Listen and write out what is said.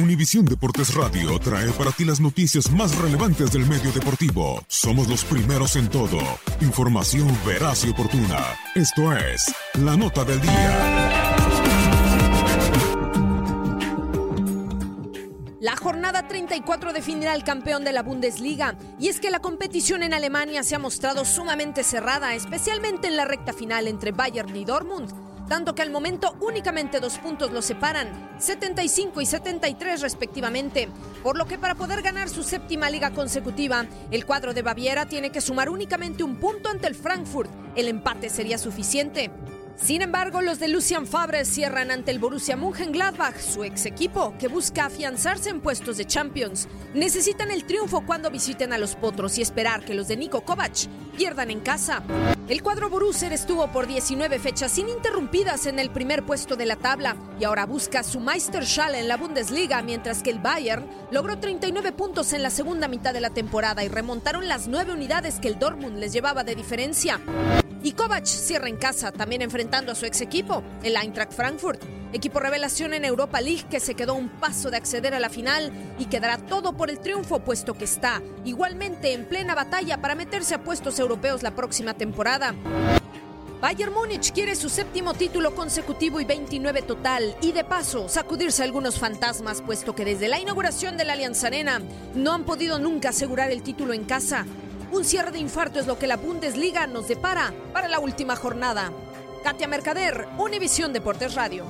Univisión Deportes Radio trae para ti las noticias más relevantes del medio deportivo. Somos los primeros en todo. Información veraz y oportuna. Esto es La Nota del Día. La jornada 34 definirá al campeón de la Bundesliga y es que la competición en Alemania se ha mostrado sumamente cerrada, especialmente en la recta final entre Bayern y Dortmund tanto que al momento únicamente dos puntos los separan, 75 y 73 respectivamente, por lo que para poder ganar su séptima liga consecutiva, el cuadro de Baviera tiene que sumar únicamente un punto ante el Frankfurt, el empate sería suficiente. Sin embargo, los de Lucian Fabre cierran ante el Borussia Mönchengladbach, su ex equipo, que busca afianzarse en puestos de Champions. Necesitan el triunfo cuando visiten a los Potros y esperar que los de Niko Kovac pierdan en casa. El cuadro Borusser estuvo por 19 fechas ininterrumpidas en el primer puesto de la tabla y ahora busca su Meisterschale en la Bundesliga, mientras que el Bayern logró 39 puntos en la segunda mitad de la temporada y remontaron las nueve unidades que el Dortmund les llevaba de diferencia. Y Kovac cierra en casa, también enfrentando a su ex equipo, el Eintracht Frankfurt, equipo revelación en Europa League que se quedó un paso de acceder a la final y quedará todo por el triunfo, puesto que está igualmente en plena batalla para meterse a puestos europeos la próxima temporada. Bayern Múnich quiere su séptimo título consecutivo y 29 total, y de paso sacudirse algunos fantasmas, puesto que desde la inauguración de la Allianz Arena no han podido nunca asegurar el título en casa. Un cierre de infarto es lo que la Bundesliga nos depara para la última jornada. Katia Mercader, Univisión Deportes Radio.